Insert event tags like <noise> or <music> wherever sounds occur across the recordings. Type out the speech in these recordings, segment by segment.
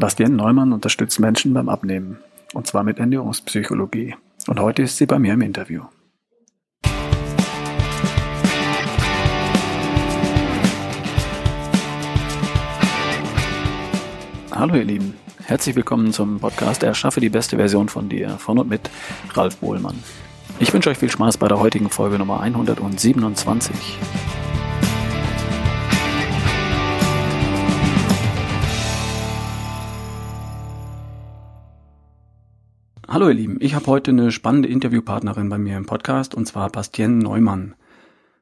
Bastian Neumann unterstützt Menschen beim Abnehmen. Und zwar mit Ernährungspsychologie. Und heute ist sie bei mir im Interview. Hallo ihr Lieben, herzlich willkommen zum Podcast Erschaffe die beste Version von dir von und mit Ralf Bohlmann. Ich wünsche euch viel Spaß bei der heutigen Folge Nummer 127. Hallo ihr Lieben, ich habe heute eine spannende Interviewpartnerin bei mir im Podcast und zwar Bastien Neumann.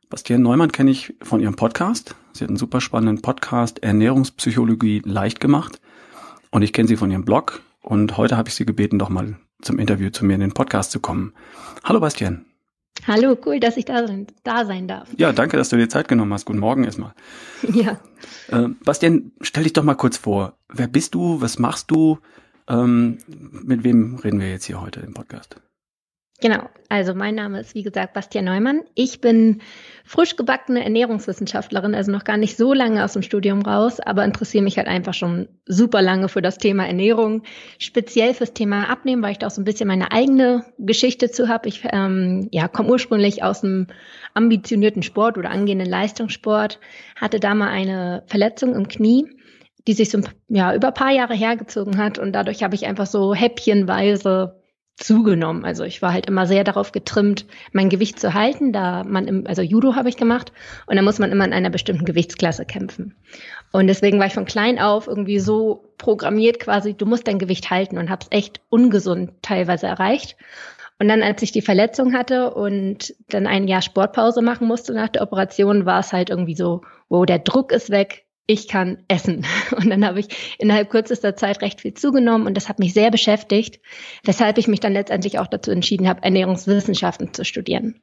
Bastien Neumann kenne ich von ihrem Podcast. Sie hat einen super spannenden Podcast Ernährungspsychologie leicht gemacht und ich kenne sie von ihrem Blog und heute habe ich sie gebeten, doch mal zum Interview zu mir in den Podcast zu kommen. Hallo Bastien. Hallo, cool, dass ich da sein, da sein darf. Ja, danke, dass du dir Zeit genommen hast. Guten Morgen erstmal. <laughs> Ja. Äh, Bastian, stell dich doch mal kurz vor. Wer bist du? Was machst du? Ähm, mit wem reden wir jetzt hier heute im Podcast? Genau, also mein Name ist wie gesagt Bastian Neumann. Ich bin frisch gebackene Ernährungswissenschaftlerin, also noch gar nicht so lange aus dem Studium raus, aber interessiere mich halt einfach schon super lange für das Thema Ernährung, speziell fürs Thema Abnehmen, weil ich da auch so ein bisschen meine eigene Geschichte zu habe. Ich ähm, ja, komme ursprünglich aus einem ambitionierten Sport oder angehenden Leistungssport, hatte da mal eine Verletzung im Knie die sich so ja, über ein paar Jahre hergezogen hat. Und dadurch habe ich einfach so häppchenweise zugenommen. Also ich war halt immer sehr darauf getrimmt, mein Gewicht zu halten, da man im, also Judo habe ich gemacht und da muss man immer in einer bestimmten Gewichtsklasse kämpfen. Und deswegen war ich von klein auf irgendwie so programmiert quasi, du musst dein Gewicht halten und habe es echt ungesund teilweise erreicht. Und dann, als ich die Verletzung hatte und dann ein Jahr Sportpause machen musste nach der Operation, war es halt irgendwie so, wow, der Druck ist weg, ich kann essen. <laughs> Und dann habe ich innerhalb kürzester Zeit recht viel zugenommen und das hat mich sehr beschäftigt, weshalb ich mich dann letztendlich auch dazu entschieden habe, Ernährungswissenschaften zu studieren.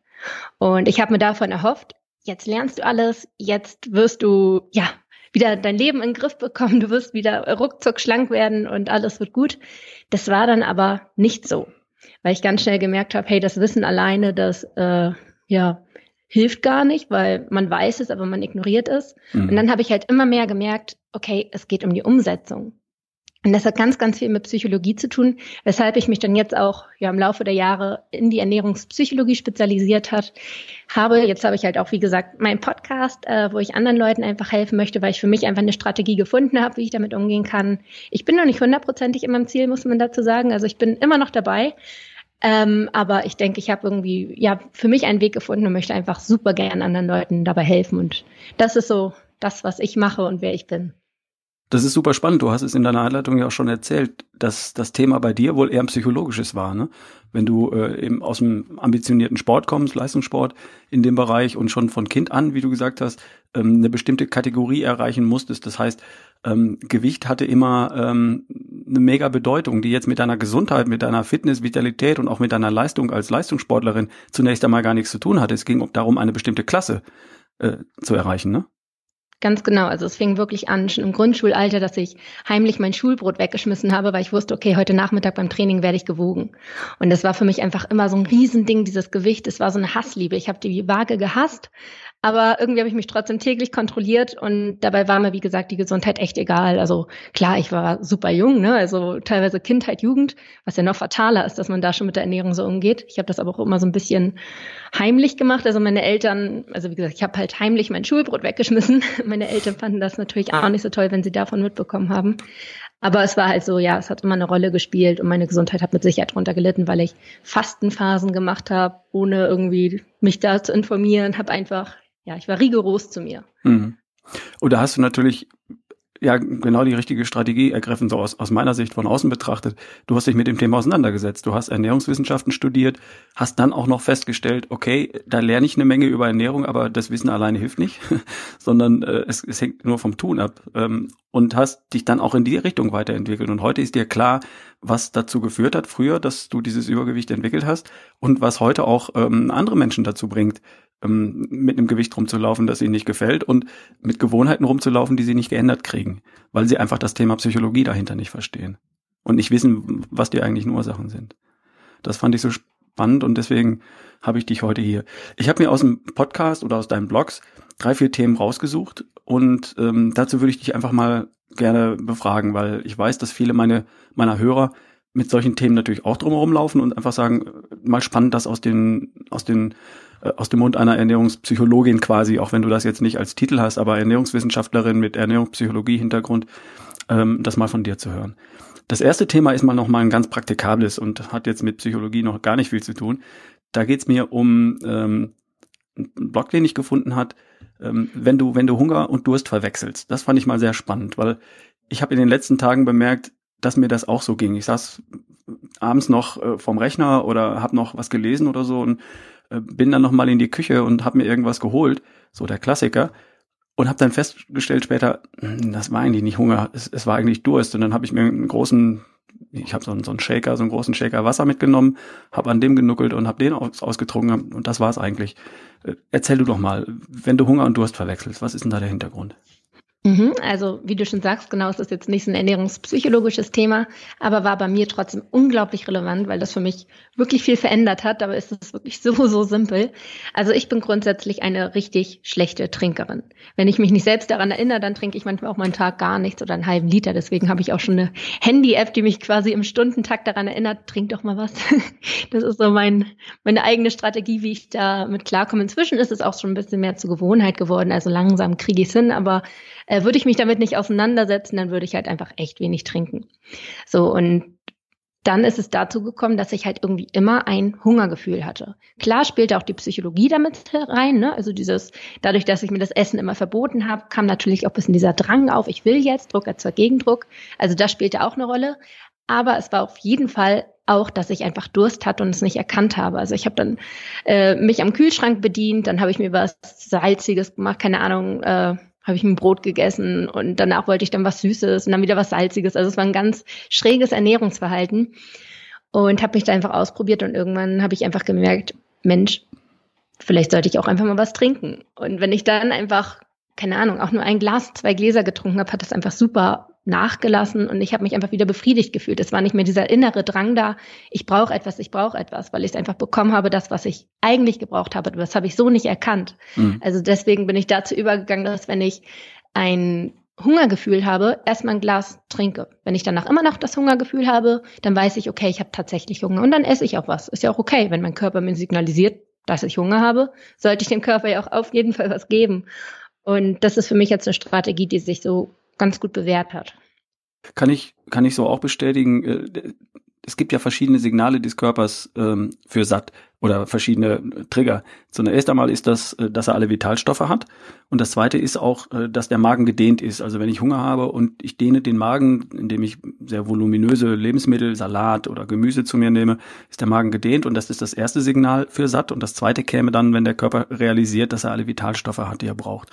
Und ich habe mir davon erhofft, jetzt lernst du alles, jetzt wirst du ja wieder dein Leben in den Griff bekommen, du wirst wieder ruckzuck schlank werden und alles wird gut. Das war dann aber nicht so, weil ich ganz schnell gemerkt habe, hey, das Wissen alleine, das äh, ja hilft gar nicht, weil man weiß es, aber man ignoriert es. Mhm. Und dann habe ich halt immer mehr gemerkt, okay, es geht um die Umsetzung. Und das hat ganz, ganz viel mit Psychologie zu tun, weshalb ich mich dann jetzt auch ja im Laufe der Jahre in die Ernährungspsychologie spezialisiert hat. Habe jetzt habe ich halt auch wie gesagt meinen Podcast, äh, wo ich anderen Leuten einfach helfen möchte, weil ich für mich einfach eine Strategie gefunden habe, wie ich damit umgehen kann. Ich bin noch nicht hundertprozentig in meinem Ziel, muss man dazu sagen. Also ich bin immer noch dabei, ähm, aber ich denke, ich habe irgendwie ja für mich einen Weg gefunden und möchte einfach super gern anderen Leuten dabei helfen. Und das ist so das, was ich mache und wer ich bin. Das ist super spannend. Du hast es in deiner Einleitung ja auch schon erzählt, dass das Thema bei dir wohl eher ein psychologisches war. Ne? Wenn du äh, eben aus dem ambitionierten Sport kommst, Leistungssport in dem Bereich und schon von Kind an, wie du gesagt hast, ähm, eine bestimmte Kategorie erreichen musstest. Das heißt, ähm, Gewicht hatte immer ähm, eine mega Bedeutung, die jetzt mit deiner Gesundheit, mit deiner Fitness, Vitalität und auch mit deiner Leistung als Leistungssportlerin zunächst einmal gar nichts zu tun hatte. Es ging darum, eine bestimmte Klasse äh, zu erreichen. Ne? Ganz genau. Also es fing wirklich an, schon im Grundschulalter, dass ich heimlich mein Schulbrot weggeschmissen habe, weil ich wusste, okay, heute Nachmittag beim Training werde ich gewogen. Und das war für mich einfach immer so ein Riesending, dieses Gewicht. Es war so eine Hassliebe. Ich habe die Waage gehasst, aber irgendwie habe ich mich trotzdem täglich kontrolliert und dabei war mir, wie gesagt, die Gesundheit echt egal. Also klar, ich war super jung, ne? also teilweise Kindheit, Jugend, was ja noch fataler ist, dass man da schon mit der Ernährung so umgeht. Ich habe das aber auch immer so ein bisschen heimlich gemacht. Also meine Eltern, also wie gesagt, ich habe halt heimlich mein Schulbrot weggeschmissen. <laughs> Meine Eltern fanden das natürlich auch nicht so toll, wenn sie davon mitbekommen haben. Aber es war halt so, ja, es hat immer eine Rolle gespielt und meine Gesundheit hat mit Sicherheit drunter gelitten, weil ich Fastenphasen gemacht habe, ohne irgendwie mich da zu informieren, habe einfach ja, ich war rigoros zu mir. Mhm. Und da hast du natürlich ja genau die richtige Strategie ergriffen, so aus, aus meiner Sicht von außen betrachtet. Du hast dich mit dem Thema auseinandergesetzt. Du hast Ernährungswissenschaften studiert, hast dann auch noch festgestellt, okay, da lerne ich eine Menge über Ernährung, aber das Wissen alleine hilft nicht, <laughs> sondern äh, es, es hängt nur vom Tun ab. Ähm, und hast dich dann auch in die Richtung weiterentwickelt. Und heute ist dir klar, was dazu geführt hat, früher, dass du dieses Übergewicht entwickelt hast und was heute auch ähm, andere Menschen dazu bringt, ähm, mit einem Gewicht rumzulaufen, das ihnen nicht gefällt und mit Gewohnheiten rumzulaufen, die sie nicht geändert kriegen, weil sie einfach das Thema Psychologie dahinter nicht verstehen und nicht wissen, was die eigentlichen Ursachen sind. Das fand ich so spannend und deswegen habe ich dich heute hier. Ich habe mir aus dem Podcast oder aus deinen Blogs drei, vier Themen rausgesucht und ähm, dazu würde ich dich einfach mal gerne befragen, weil ich weiß, dass viele meine, meiner Hörer mit solchen Themen natürlich auch drumherum laufen und einfach sagen, mal spannend, das aus den, aus den, äh, aus dem Mund einer Ernährungspsychologin quasi, auch wenn du das jetzt nicht als Titel hast, aber Ernährungswissenschaftlerin mit Ernährungspsychologie-Hintergrund, ähm, das mal von dir zu hören. Das erste Thema ist mal nochmal ein ganz praktikables und hat jetzt mit Psychologie noch gar nicht viel zu tun. Da geht's mir um ähm, einen Blog, den ich gefunden hat, ähm, wenn du, wenn du Hunger und Durst verwechselst. Das fand ich mal sehr spannend, weil ich habe in den letzten Tagen bemerkt, dass mir das auch so ging. Ich saß abends noch äh, vorm Rechner oder habe noch was gelesen oder so und äh, bin dann noch mal in die Küche und habe mir irgendwas geholt, so der Klassiker, und habe dann festgestellt später, hm, das war eigentlich nicht Hunger, es, es war eigentlich Durst. Und dann habe ich mir einen großen, ich habe so, einen, so einen Shaker, so einen großen Shaker Wasser mitgenommen, habe an dem genuckelt und habe den aus, ausgetrunken und das war es eigentlich. Äh, erzähl du doch mal, wenn du Hunger und Durst verwechselst, was ist denn da der Hintergrund? Mhm, also wie du schon sagst, genau, ist jetzt nicht so ein ernährungspsychologisches Thema, aber war bei mir trotzdem unglaublich relevant, weil das für mich wirklich viel verändert hat. Aber ist es wirklich so, so simpel. Also ich bin grundsätzlich eine richtig schlechte Trinkerin. Wenn ich mich nicht selbst daran erinnere, dann trinke ich manchmal auch meinen Tag gar nichts oder einen halben Liter. Deswegen habe ich auch schon eine Handy-App, die mich quasi im Stundentakt daran erinnert, trink doch mal was. <laughs> Das ist so mein, meine eigene Strategie, wie ich da mit klarkomme. Inzwischen ist es auch schon ein bisschen mehr zur Gewohnheit geworden. Also langsam kriege ich es hin, aber äh, würde ich mich damit nicht auseinandersetzen, dann würde ich halt einfach echt wenig trinken. So und dann ist es dazu gekommen, dass ich halt irgendwie immer ein Hungergefühl hatte. Klar spielte auch die Psychologie damit rein, ne? Also dieses, dadurch, dass ich mir das Essen immer verboten habe, kam natürlich auch ein bisschen dieser Drang auf, ich will jetzt, Druck erzeugt Gegendruck. Also das spielte auch eine Rolle. Aber es war auf jeden Fall auch, dass ich einfach Durst hatte und es nicht erkannt habe. Also ich habe dann äh, mich am Kühlschrank bedient, dann habe ich mir was Salziges gemacht, keine Ahnung, äh, habe ich ein Brot gegessen und danach wollte ich dann was Süßes und dann wieder was Salziges. Also es war ein ganz schräges Ernährungsverhalten und habe mich da einfach ausprobiert und irgendwann habe ich einfach gemerkt, Mensch, vielleicht sollte ich auch einfach mal was trinken. Und wenn ich dann einfach, keine Ahnung, auch nur ein Glas, zwei Gläser getrunken habe, hat das einfach super nachgelassen und ich habe mich einfach wieder befriedigt gefühlt. Es war nicht mehr dieser innere Drang da, ich brauche etwas, ich brauche etwas, weil ich es einfach bekommen habe, das, was ich eigentlich gebraucht habe. Das habe ich so nicht erkannt. Mhm. Also deswegen bin ich dazu übergegangen, dass wenn ich ein Hungergefühl habe, erstmal ein Glas trinke. Wenn ich danach immer noch das Hungergefühl habe, dann weiß ich, okay, ich habe tatsächlich Hunger und dann esse ich auch was. Ist ja auch okay, wenn mein Körper mir signalisiert, dass ich Hunger habe, sollte ich dem Körper ja auch auf jeden Fall was geben. Und das ist für mich jetzt eine Strategie, die sich so ganz gut bewährt hat. Kann ich, kann ich so auch bestätigen. Äh, es gibt ja verschiedene Signale des Körpers ähm, für satt oder verschiedene Trigger. Zunächst einmal ist das, äh, dass er alle Vitalstoffe hat. Und das zweite ist auch, äh, dass der Magen gedehnt ist. Also wenn ich Hunger habe und ich dehne den Magen, indem ich sehr voluminöse Lebensmittel, Salat oder Gemüse zu mir nehme, ist der Magen gedehnt. Und das ist das erste Signal für satt. Und das zweite käme dann, wenn der Körper realisiert, dass er alle Vitalstoffe hat, die er braucht.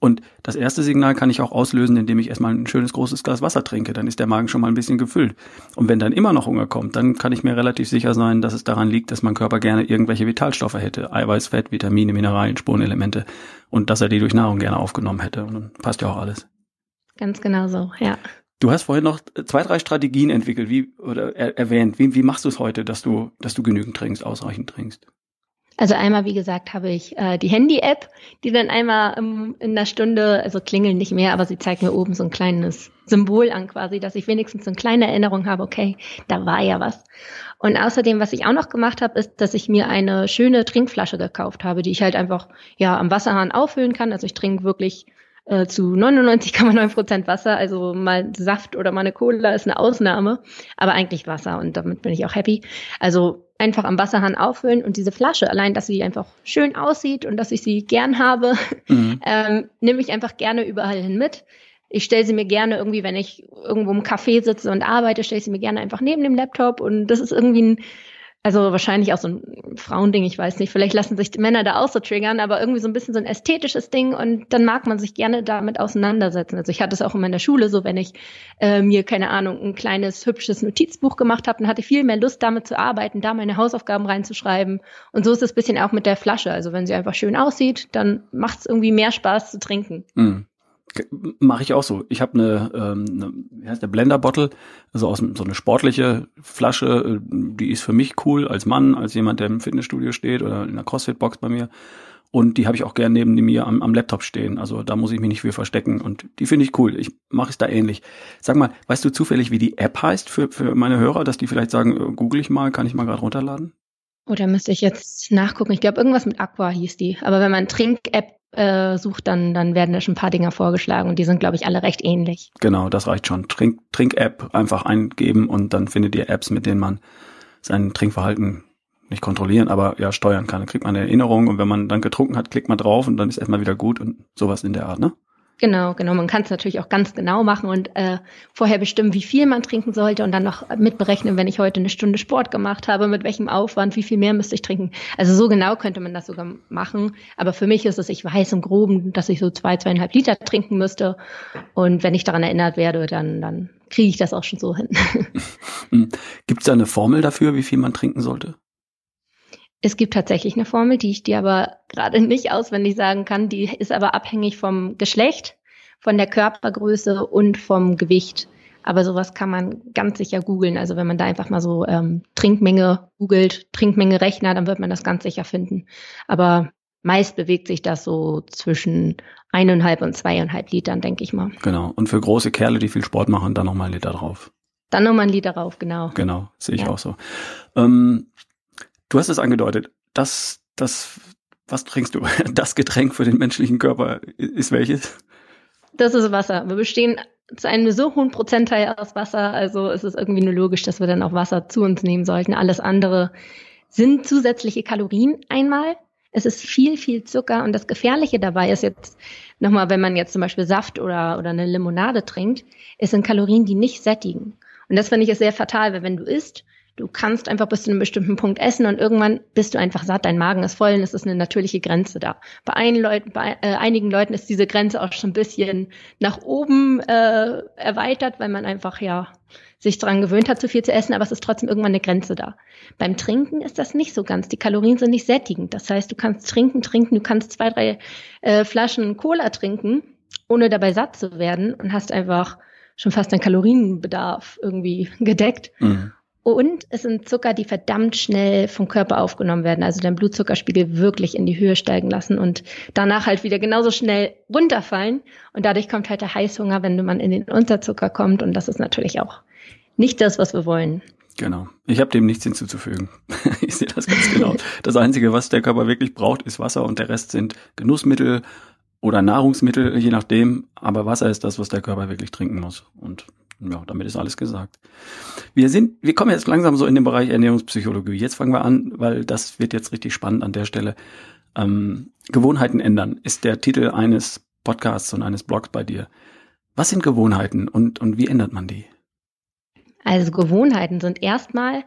Und das erste Signal kann ich auch auslösen, indem ich erstmal ein schönes großes Glas Wasser trinke. Dann ist der Magen schon mal ein bisschen gefüllt. Und wenn dann immer noch Hunger kommt, dann kann ich mir relativ sicher sein, dass es daran liegt, dass mein Körper gerne irgendwelche Vitalstoffe hätte. Eiweiß, Fett, Vitamine, Mineralien, Spurenelemente. Und dass er die durch Nahrung gerne aufgenommen hätte. Und dann passt ja auch alles. Ganz genau so, ja. Du hast vorhin noch zwei, drei Strategien entwickelt, wie, oder er, erwähnt. Wie, wie machst du es heute, dass du, dass du genügend trinkst, ausreichend trinkst? Also einmal, wie gesagt, habe ich äh, die Handy-App, die dann einmal ähm, in der Stunde, also klingeln nicht mehr, aber sie zeigt mir oben so ein kleines Symbol an quasi, dass ich wenigstens so eine kleine Erinnerung habe, okay, da war ja was. Und außerdem, was ich auch noch gemacht habe, ist, dass ich mir eine schöne Trinkflasche gekauft habe, die ich halt einfach ja am Wasserhahn auffüllen kann. Also ich trinke wirklich äh, zu 99,9 Prozent Wasser. Also mal Saft oder mal eine Cola ist eine Ausnahme, aber eigentlich Wasser und damit bin ich auch happy. Also einfach am Wasserhahn auffüllen und diese Flasche, allein, dass sie einfach schön aussieht und dass ich sie gern habe, mhm. <laughs> ähm, nehme ich einfach gerne überall hin mit. Ich stelle sie mir gerne irgendwie, wenn ich irgendwo im Café sitze und arbeite, stelle ich sie mir gerne einfach neben dem Laptop und das ist irgendwie ein also wahrscheinlich auch so ein Frauending, ich weiß nicht. Vielleicht lassen sich Männer da auch so triggern, aber irgendwie so ein bisschen so ein ästhetisches Ding und dann mag man sich gerne damit auseinandersetzen. Also ich hatte es auch in meiner Schule so, wenn ich äh, mir, keine Ahnung, ein kleines, hübsches Notizbuch gemacht habe, dann hatte ich viel mehr Lust damit zu arbeiten, da meine Hausaufgaben reinzuschreiben. Und so ist es bisschen auch mit der Flasche. Also wenn sie einfach schön aussieht, dann macht es irgendwie mehr Spaß zu trinken. Mhm. Mache ich auch so. Ich habe eine, ähm, eine, wie heißt der Blender Bottle, also aus so eine sportliche Flasche, äh, die ist für mich cool als Mann, als jemand, der im Fitnessstudio steht oder in der Crossfit Box bei mir. Und die habe ich auch gern neben mir am, am Laptop stehen. Also da muss ich mich nicht für verstecken. Und die finde ich cool. Ich mache es da ähnlich. Sag mal, weißt du zufällig, wie die App heißt für, für meine Hörer, dass die vielleicht sagen, äh, google ich mal, kann ich mal gerade runterladen? Oder oh, müsste ich jetzt nachgucken. Ich glaube, irgendwas mit Aqua hieß die. Aber wenn man Trink-App äh, sucht, dann, dann werden da schon ein paar Dinger vorgeschlagen und die sind, glaube ich, alle recht ähnlich. Genau, das reicht schon. Trink, Trink-App einfach eingeben und dann findet ihr Apps, mit denen man sein Trinkverhalten nicht kontrollieren, aber ja steuern kann. Dann kriegt man eine Erinnerung und wenn man dann getrunken hat, klickt man drauf und dann ist erstmal wieder gut und sowas in der Art, ne? Genau, genau. Man kann es natürlich auch ganz genau machen und äh, vorher bestimmen, wie viel man trinken sollte und dann noch mitberechnen, wenn ich heute eine Stunde Sport gemacht habe, mit welchem Aufwand, wie viel mehr müsste ich trinken. Also so genau könnte man das sogar machen. Aber für mich ist es, ich weiß im Groben, dass ich so zwei, zweieinhalb Liter trinken müsste. Und wenn ich daran erinnert werde, dann, dann kriege ich das auch schon so hin. <laughs> Gibt es da eine Formel dafür, wie viel man trinken sollte? Es gibt tatsächlich eine Formel, die ich dir aber gerade nicht auswendig sagen kann. Die ist aber abhängig vom Geschlecht, von der Körpergröße und vom Gewicht. Aber sowas kann man ganz sicher googeln. Also wenn man da einfach mal so ähm, Trinkmenge googelt, Trinkmenge Rechner, dann wird man das ganz sicher finden. Aber meist bewegt sich das so zwischen eineinhalb und zweieinhalb Litern, denke ich mal. Genau. Und für große Kerle, die viel Sport machen, dann nochmal ein Liter drauf. Dann nochmal ein Liter drauf, genau. Genau, sehe ich ja. auch so. Ähm, Du hast es angedeutet, dass das, was trinkst du? <laughs> Das Getränk für den menschlichen Körper ist welches? Das ist Wasser. Wir bestehen zu einem so hohen Prozentteil aus Wasser, also ist es irgendwie nur logisch, dass wir dann auch Wasser zu uns nehmen sollten. Alles andere sind zusätzliche Kalorien einmal. Es ist viel, viel Zucker und das Gefährliche dabei ist jetzt nochmal, wenn man jetzt zum Beispiel Saft oder, oder eine Limonade trinkt, es sind Kalorien, die nicht sättigen. Und das finde ich ist sehr fatal, weil wenn du isst Du kannst einfach bis zu einem bestimmten Punkt essen und irgendwann bist du einfach satt, dein Magen ist voll und es ist eine natürliche Grenze da. Bei, einigen Leuten, bei äh, einigen Leuten ist diese Grenze auch schon ein bisschen nach oben äh, erweitert, weil man einfach ja sich daran gewöhnt hat, zu viel zu essen, aber es ist trotzdem irgendwann eine Grenze da. Beim Trinken ist das nicht so ganz. Die Kalorien sind nicht sättigend. Das heißt, du kannst trinken, trinken, du kannst zwei, drei äh, Flaschen Cola trinken, ohne dabei satt zu werden und hast einfach schon fast deinen Kalorienbedarf irgendwie gedeckt. Mhm. Und es sind Zucker, die verdammt schnell vom Körper aufgenommen werden, also dein Blutzuckerspiegel wirklich in die Höhe steigen lassen und danach halt wieder genauso schnell runterfallen. Und dadurch kommt halt der Heißhunger, wenn man in den Unterzucker kommt. Und das ist natürlich auch nicht das, was wir wollen. Genau. Ich habe dem nichts hinzuzufügen. <laughs> ich sehe das ganz genau. Das Einzige, was der Körper wirklich braucht, ist Wasser und der Rest sind Genussmittel oder Nahrungsmittel, je nachdem. Aber Wasser ist das, was der Körper wirklich trinken muss. Und ja, damit ist alles gesagt. Wir sind, wir kommen jetzt langsam so in den Bereich Ernährungspsychologie. Jetzt fangen wir an, weil das wird jetzt richtig spannend an der Stelle. Ähm, Gewohnheiten ändern ist der Titel eines Podcasts und eines Blogs bei dir. Was sind Gewohnheiten und, und wie ändert man die? Also Gewohnheiten sind erstmal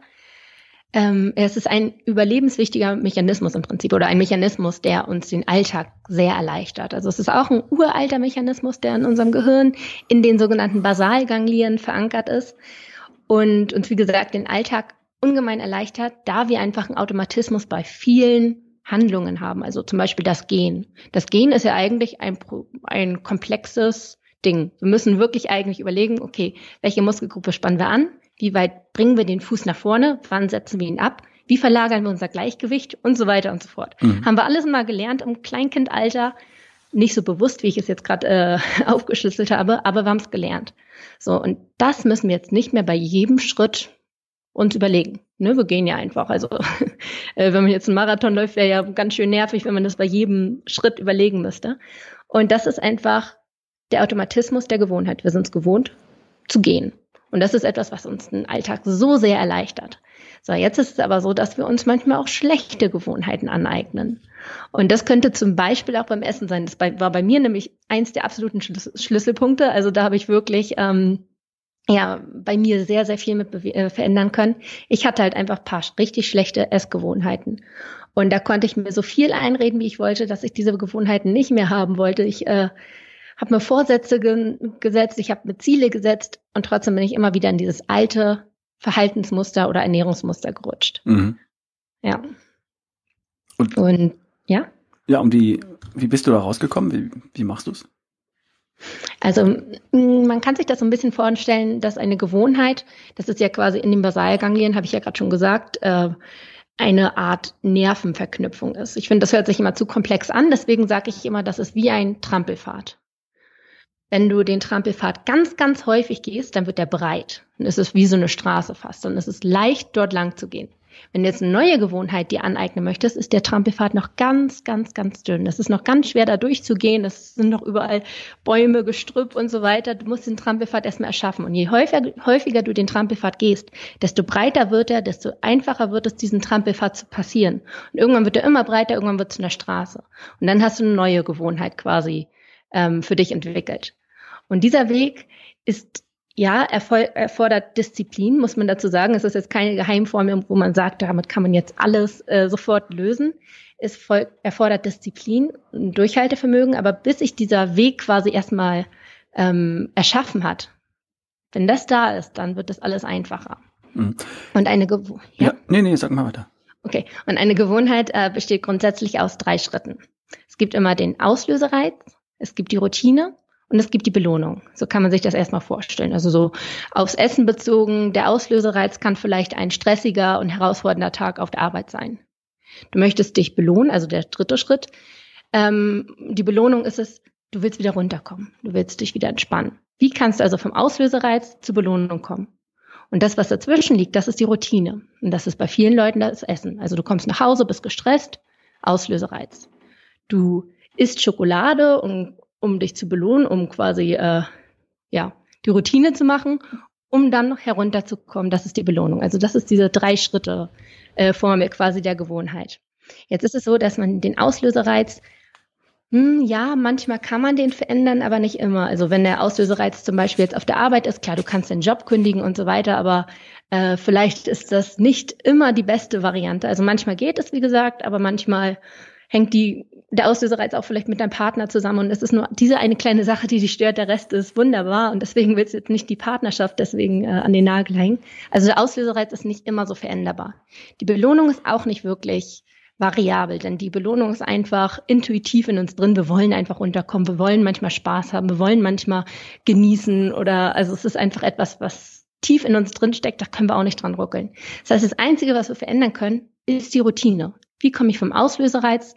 ähm, es ist ein überlebenswichtiger Mechanismus im Prinzip oder ein Mechanismus, der uns den Alltag sehr erleichtert. Also es ist auch ein uralter Mechanismus, der in unserem Gehirn in den sogenannten Basalganglien verankert ist und uns, wie gesagt, den Alltag ungemein erleichtert, da wir einfach einen Automatismus bei vielen Handlungen haben. Also zum Beispiel das Gehen. Das Gehen ist ja eigentlich ein, ein komplexes Ding. Wir müssen wirklich eigentlich überlegen, okay, welche Muskelgruppe spannen wir an? Wie weit bringen wir den Fuß nach vorne? Wann setzen wir ihn ab? Wie verlagern wir unser Gleichgewicht? Und so weiter und so fort. Mhm. Haben wir alles mal gelernt im Kleinkindalter. Nicht so bewusst, wie ich es jetzt gerade äh, <laughs> aufgeschlüsselt habe, aber wir haben es gelernt. So, und das müssen wir jetzt nicht mehr bei jedem Schritt uns überlegen. Ne, wir gehen ja einfach. Also <laughs> äh, wenn man jetzt einen Marathon läuft, wäre ja ganz schön nervig, wenn man das bei jedem Schritt überlegen müsste. Und das ist einfach der Automatismus der Gewohnheit. Wir sind es gewohnt zu gehen. Und das ist etwas, was uns den Alltag so sehr erleichtert. So, jetzt ist es aber so, dass wir uns manchmal auch schlechte Gewohnheiten aneignen. Und das könnte zum Beispiel auch beim Essen sein. Das war bei mir nämlich eins der absoluten Schlüsselpunkte. Also da habe ich wirklich ähm, ja bei mir sehr, sehr viel mit äh, verändern können. Ich hatte halt einfach paar richtig schlechte Essgewohnheiten. Und da konnte ich mir so viel einreden, wie ich wollte, dass ich diese Gewohnheiten nicht mehr haben wollte. Ich äh, habe mir Vorsätze ge gesetzt, ich habe mir Ziele gesetzt und trotzdem bin ich immer wieder in dieses alte Verhaltensmuster oder Ernährungsmuster gerutscht. Mhm. Ja. Und, und, ja? Ja, und wie, wie bist du da rausgekommen? Wie, wie machst du es? Also man kann sich das so ein bisschen vorstellen, dass eine Gewohnheit, das ist ja quasi in den Basalganglien, habe ich ja gerade schon gesagt, äh, eine Art Nervenverknüpfung ist. Ich finde, das hört sich immer zu komplex an, deswegen sage ich immer, das ist wie ein Trampelpfad. Wenn du den Trampelpfad ganz, ganz häufig gehst, dann wird der breit. Dann ist es wie so eine Straße fast. Dann ist es leicht, dort lang zu gehen. Wenn du jetzt eine neue Gewohnheit dir aneignen möchtest, ist der Trampelpfad noch ganz, ganz, ganz dünn. Das ist noch ganz schwer, da durchzugehen. Das sind noch überall Bäume, Gestrüpp und so weiter. Du musst den Trampelpfad erstmal erschaffen. Und je häufiger, häufiger du den Trampelpfad gehst, desto breiter wird er, desto einfacher wird es, diesen Trampelpfad zu passieren. Und irgendwann wird er immer breiter, irgendwann wird es eine Straße. Und dann hast du eine neue Gewohnheit quasi ähm, für dich entwickelt. Und dieser Weg ist ja, erfordert Disziplin, muss man dazu sagen. Es ist jetzt keine Geheimformel, wo man sagt, damit kann man jetzt alles äh, sofort lösen. Es voll, erfordert Disziplin und Durchhaltevermögen, aber bis sich dieser Weg quasi erstmal ähm, erschaffen hat, wenn das da ist, dann wird das alles einfacher. Mhm. Und eine Gewohnheit. Ja? ja, nee, nee, sag mal weiter. Okay, und eine Gewohnheit äh, besteht grundsätzlich aus drei Schritten. Es gibt immer den Auslösereiz, es gibt die Routine und es gibt die Belohnung. So kann man sich das erstmal vorstellen. Also so aufs Essen bezogen, der Auslösereiz kann vielleicht ein stressiger und herausfordernder Tag auf der Arbeit sein. Du möchtest dich belohnen, also der dritte Schritt. Ähm, die Belohnung ist es, du willst wieder runterkommen, du willst dich wieder entspannen. Wie kannst du also vom Auslösereiz zur Belohnung kommen? Und das, was dazwischen liegt, das ist die Routine. Und das ist bei vielen Leuten das Essen. Also du kommst nach Hause, bist gestresst, Auslösereiz. Du isst Schokolade und um dich zu belohnen, um quasi äh, ja die Routine zu machen, um dann noch herunterzukommen. Das ist die Belohnung. Also das ist diese drei Schritte äh, Formel quasi der Gewohnheit. Jetzt ist es so, dass man den Auslösereiz hm, ja, manchmal kann man den verändern, aber nicht immer. Also wenn der Auslösereiz zum Beispiel jetzt auf der Arbeit ist, klar, du kannst den Job kündigen und so weiter, aber äh, vielleicht ist das nicht immer die beste Variante. Also manchmal geht es, wie gesagt, aber manchmal hängt die, der Auslösereiz auch vielleicht mit deinem Partner zusammen und es ist nur diese eine kleine Sache, die dich stört, der Rest ist wunderbar und deswegen willst du jetzt nicht die Partnerschaft deswegen äh, an den Nagel hängen. Also der Auslösereiz ist nicht immer so veränderbar. Die Belohnung ist auch nicht wirklich variabel, denn die Belohnung ist einfach intuitiv in uns drin. Wir wollen einfach unterkommen, wir wollen manchmal Spaß haben, wir wollen manchmal genießen oder also es ist einfach etwas, was tief in uns drin steckt, da können wir auch nicht dran ruckeln. Das heißt, das Einzige, was wir verändern können, ist die Routine. Wie komme ich vom Auslösereiz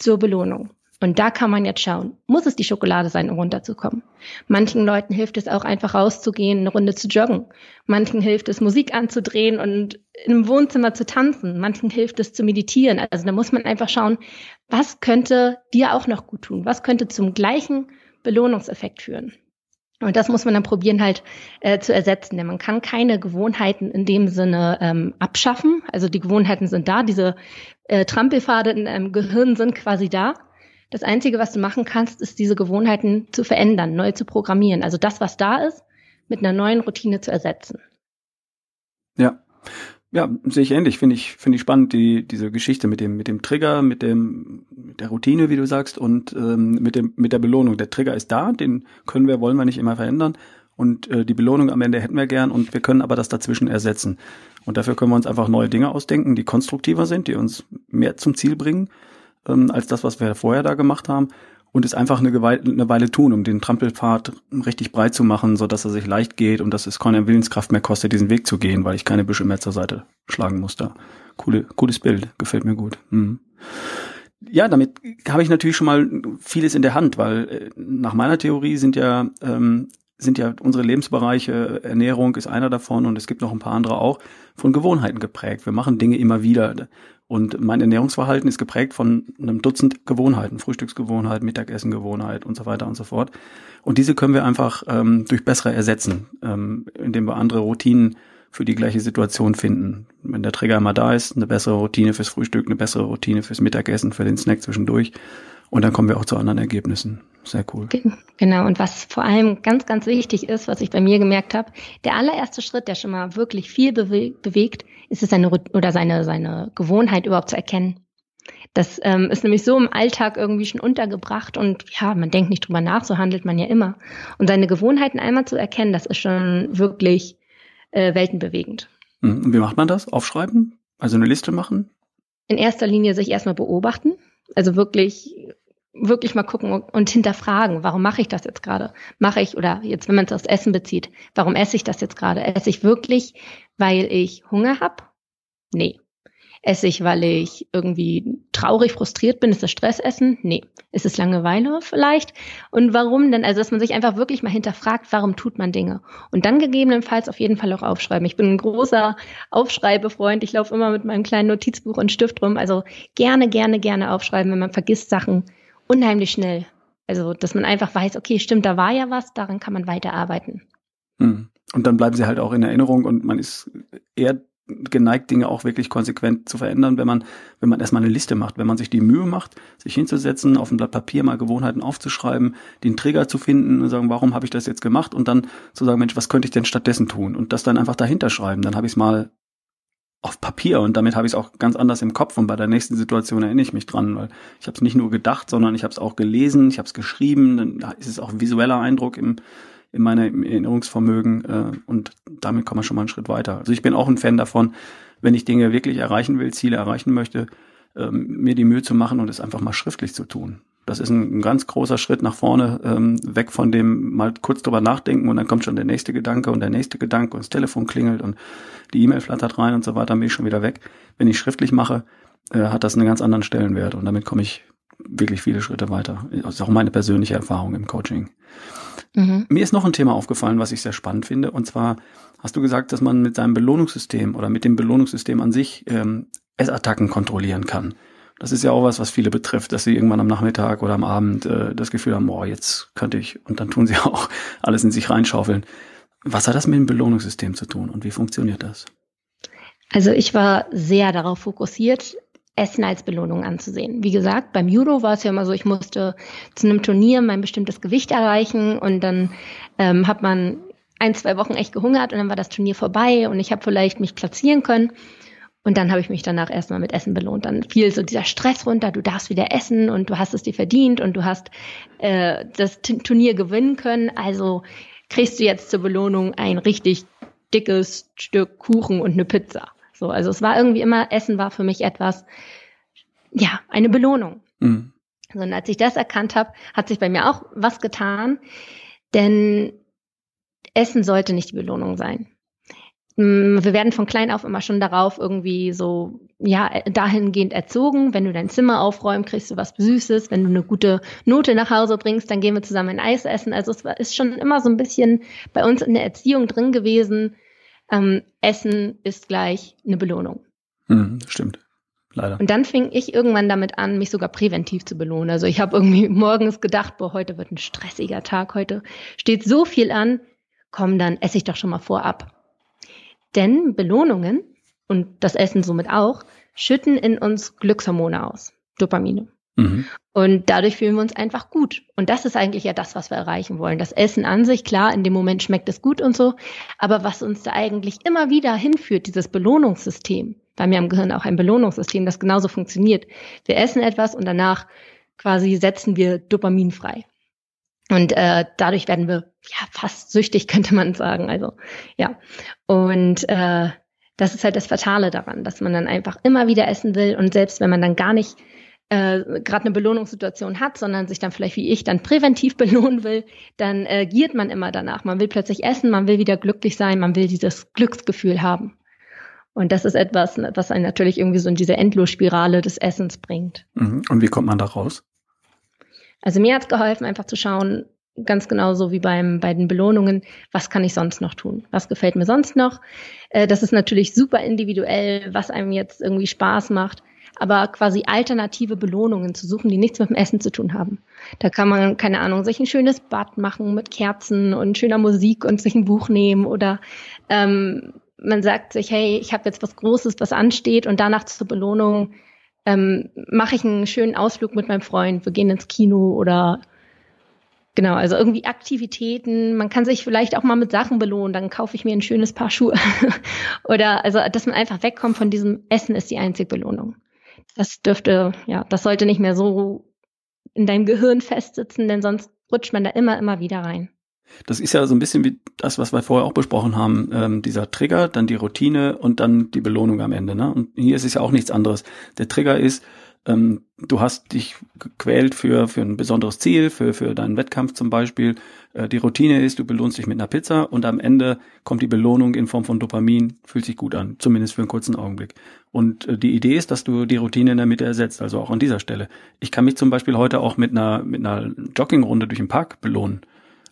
zur Belohnung. Und da kann man jetzt schauen, muss es die Schokolade sein, um runterzukommen? Manchen Leuten hilft es auch einfach rauszugehen, eine Runde zu joggen. Manchen hilft es, Musik anzudrehen und im Wohnzimmer zu tanzen. Manchen hilft es zu meditieren. Also da muss man einfach schauen, was könnte dir auch noch gut tun? Was könnte zum gleichen Belohnungseffekt führen? Und das muss man dann probieren halt äh, zu ersetzen, denn man kann keine Gewohnheiten in dem Sinne ähm, abschaffen. Also die Gewohnheiten sind da, diese äh, Trampelpfade in einem Gehirn sind quasi da. Das Einzige, was du machen kannst, ist diese Gewohnheiten zu verändern, neu zu programmieren. Also das, was da ist, mit einer neuen Routine zu ersetzen. Ja. Ja, sehe ich ähnlich. Finde ich, finde ich spannend, die, diese Geschichte mit dem, mit dem Trigger, mit dem, mit der Routine, wie du sagst, und ähm, mit dem, mit der Belohnung. Der Trigger ist da, den können wir, wollen wir nicht immer verändern. Und äh, die Belohnung am Ende hätten wir gern und wir können aber das dazwischen ersetzen. Und dafür können wir uns einfach neue Dinge ausdenken, die konstruktiver sind, die uns mehr zum Ziel bringen, ähm, als das, was wir vorher da gemacht haben und es einfach eine, Weile, eine Weile tun, um den Trampelpfad richtig breit zu machen, so dass er sich leicht geht und dass es keine Willenskraft mehr kostet, diesen Weg zu gehen, weil ich keine Büsche mehr zur Seite schlagen muss da. Coole, cooles Bild, gefällt mir gut. Mhm. Ja, damit habe ich natürlich schon mal vieles in der Hand, weil äh, nach meiner Theorie sind ja ähm, sind ja unsere Lebensbereiche, Ernährung ist einer davon und es gibt noch ein paar andere auch, von Gewohnheiten geprägt. Wir machen Dinge immer wieder. Und mein Ernährungsverhalten ist geprägt von einem Dutzend Gewohnheiten, Frühstücksgewohnheit, Mittagessengewohnheit und so weiter und so fort. Und diese können wir einfach ähm, durch bessere ersetzen, ähm, indem wir andere Routinen für die gleiche Situation finden. Wenn der Trigger immer da ist, eine bessere Routine fürs Frühstück, eine bessere Routine fürs Mittagessen, für den Snack zwischendurch. Und dann kommen wir auch zu anderen Ergebnissen. Sehr cool. Genau. Und was vor allem ganz, ganz wichtig ist, was ich bei mir gemerkt habe, der allererste Schritt, der schon mal wirklich viel bewe bewegt, ist es seine oder seine seine Gewohnheit überhaupt zu erkennen. Das ähm, ist nämlich so im Alltag irgendwie schon untergebracht und ja, man denkt nicht drüber nach, so handelt man ja immer. Und seine Gewohnheiten einmal zu erkennen, das ist schon wirklich äh, weltenbewegend. Hm, und wie macht man das? Aufschreiben? Also eine Liste machen? In erster Linie sich erstmal beobachten. Also wirklich wirklich mal gucken und hinterfragen, warum mache ich das jetzt gerade? Mache ich, oder jetzt, wenn man es aufs Essen bezieht, warum esse ich das jetzt gerade? Esse ich wirklich, weil ich Hunger habe? Nee. Esse ich, weil ich irgendwie traurig, frustriert bin? Ist das Stressessen? Nee. Ist es Langeweile vielleicht? Und warum denn? Also, dass man sich einfach wirklich mal hinterfragt, warum tut man Dinge? Und dann gegebenenfalls auf jeden Fall auch aufschreiben. Ich bin ein großer Aufschreibefreund. Ich laufe immer mit meinem kleinen Notizbuch und Stift rum. Also gerne, gerne, gerne aufschreiben, wenn man vergisst Sachen unheimlich schnell. Also, dass man einfach weiß, okay, stimmt, da war ja was, daran kann man weiterarbeiten. Hm. Und dann bleiben sie halt auch in Erinnerung und man ist eher geneigt, Dinge auch wirklich konsequent zu verändern, wenn man, wenn man erstmal eine Liste macht, wenn man sich die Mühe macht, sich hinzusetzen, auf ein Blatt Papier mal Gewohnheiten aufzuschreiben, den Trigger zu finden und sagen, warum habe ich das jetzt gemacht und dann zu sagen, Mensch, was könnte ich denn stattdessen tun und das dann einfach dahinter schreiben, dann habe ich es mal auf Papier und damit habe ich es auch ganz anders im Kopf und bei der nächsten Situation erinnere ich mich dran, weil ich habe es nicht nur gedacht, sondern ich habe es auch gelesen, ich habe es geschrieben, dann ist es auch visueller Eindruck im in meinem Erinnerungsvermögen äh, und damit kommen wir schon mal einen Schritt weiter. Also ich bin auch ein Fan davon, wenn ich Dinge wirklich erreichen will, Ziele erreichen möchte, ähm, mir die Mühe zu machen und es einfach mal schriftlich zu tun. Das ist ein, ein ganz großer Schritt nach vorne, ähm, weg von dem mal kurz drüber nachdenken und dann kommt schon der nächste Gedanke und der nächste Gedanke und das Telefon klingelt und die E-Mail flattert rein und so weiter, dann bin ich schon wieder weg. Wenn ich schriftlich mache, äh, hat das einen ganz anderen Stellenwert und damit komme ich wirklich viele Schritte weiter. Das ist auch meine persönliche Erfahrung im Coaching. Mhm. Mir ist noch ein Thema aufgefallen, was ich sehr spannend finde. Und zwar hast du gesagt, dass man mit seinem Belohnungssystem oder mit dem Belohnungssystem an sich ähm, Essattacken kontrollieren kann. Das ist ja auch was, was viele betrifft, dass sie irgendwann am Nachmittag oder am Abend äh, das Gefühl haben, oh, jetzt könnte ich, und dann tun sie <laughs> auch alles in sich reinschaufeln. Was hat das mit dem Belohnungssystem zu tun und wie funktioniert das? Also ich war sehr darauf fokussiert, Essen als Belohnung anzusehen. Wie gesagt, beim Judo war es ja immer so, ich musste zu einem Turnier mein bestimmtes Gewicht erreichen und dann ähm, hat man ein, zwei Wochen echt gehungert und dann war das Turnier vorbei und ich habe vielleicht mich platzieren können. Und dann habe ich mich danach erstmal mit Essen belohnt. Dann fiel so dieser Stress runter, du darfst wieder essen und du hast es dir verdient und du hast äh, das Turnier gewinnen können. Also kriegst du jetzt zur Belohnung ein richtig dickes Stück Kuchen und eine Pizza. So, also es war irgendwie immer, Essen war für mich etwas, ja, eine Belohnung. Mhm. So, und als ich das erkannt habe, hat sich bei mir auch was getan, denn Essen sollte nicht die Belohnung sein. Mm, wir werden von klein auf immer schon darauf irgendwie so, ja, dahingehend erzogen. Wenn du dein Zimmer aufräumst, kriegst du was Süßes. Wenn du eine gute Note nach Hause bringst, dann gehen wir zusammen ein Eis essen. Also es ist schon immer so ein bisschen bei uns in der Erziehung drin gewesen, ähm, Essen ist gleich eine Belohnung. Mhm, stimmt. Leider. Und dann fing ich irgendwann damit an, mich sogar präventiv zu belohnen. Also ich habe irgendwie <laughs> morgens gedacht, boah, heute wird ein stressiger Tag, heute steht so viel an, komm, dann esse ich doch schon mal vorab. Denn Belohnungen und das Essen somit auch schütten in uns Glückshormone aus, Dopamine. Mhm. Und dadurch fühlen wir uns einfach gut. Und das ist eigentlich ja das, was wir erreichen wollen. Das Essen an sich, klar, in dem Moment schmeckt es gut und so. Aber was uns da eigentlich immer wieder hinführt, dieses Belohnungssystem, wir haben ja im Gehirn auch ein Belohnungssystem, das genauso funktioniert. Wir essen etwas und danach quasi setzen wir Dopamin frei. Und äh, dadurch werden wir ja fast süchtig, <laughs> könnte man sagen. Also ja. Und äh, das ist halt das Fatale daran, dass man dann einfach immer wieder essen will und selbst wenn man dann gar nicht äh, gerade eine Belohnungssituation hat, sondern sich dann vielleicht wie ich dann präventiv <laughs> belohnen will, dann äh, giert man immer danach. Man will plötzlich essen, man will wieder glücklich sein, man will dieses Glücksgefühl haben. Und das ist etwas, was einen natürlich irgendwie so in diese Endlosspirale des Essens bringt. Mhm. Und wie kommt man da raus? Also mir hat es geholfen, einfach zu schauen, ganz genauso wie beim, bei den Belohnungen, was kann ich sonst noch tun? Was gefällt mir sonst noch? Äh, das ist natürlich super individuell, was einem jetzt irgendwie Spaß macht aber quasi alternative Belohnungen zu suchen, die nichts mit dem Essen zu tun haben. Da kann man, keine Ahnung, sich ein schönes Bad machen mit Kerzen und schöner Musik und sich ein Buch nehmen oder ähm, man sagt sich, hey, ich habe jetzt was Großes, was ansteht und danach zur Belohnung ähm, mache ich einen schönen Ausflug mit meinem Freund, wir gehen ins Kino oder Genau, also irgendwie Aktivitäten. Man kann sich vielleicht auch mal mit Sachen belohnen. Dann kaufe ich mir ein schönes Paar Schuhe. <laughs> Oder also, dass man einfach wegkommt von diesem Essen ist die einzige Belohnung. Das dürfte, ja, das sollte nicht mehr so in deinem Gehirn festsitzen, denn sonst rutscht man da immer, immer wieder rein. Das ist ja so ein bisschen wie das, was wir vorher auch besprochen haben. Ähm, dieser Trigger, dann die Routine und dann die Belohnung am Ende. Ne? Und hier ist es ja auch nichts anderes. Der Trigger ist, Ähm, du hast dich gequält für, für ein besonderes Ziel, für, für deinen Wettkampf zum Beispiel. Äh, die Routine ist, du belohnst dich mit einer Pizza und am Ende kommt die Belohnung in Form von Dopamin, fühlt sich gut an, zumindest für einen kurzen Augenblick. Und äh, die Idee ist, dass du die Routine in der Mitte ersetzt, also auch an dieser Stelle. Ich kann mich zum Beispiel heute auch mit einer, mit einer Joggingrunde durch den Park belohnen.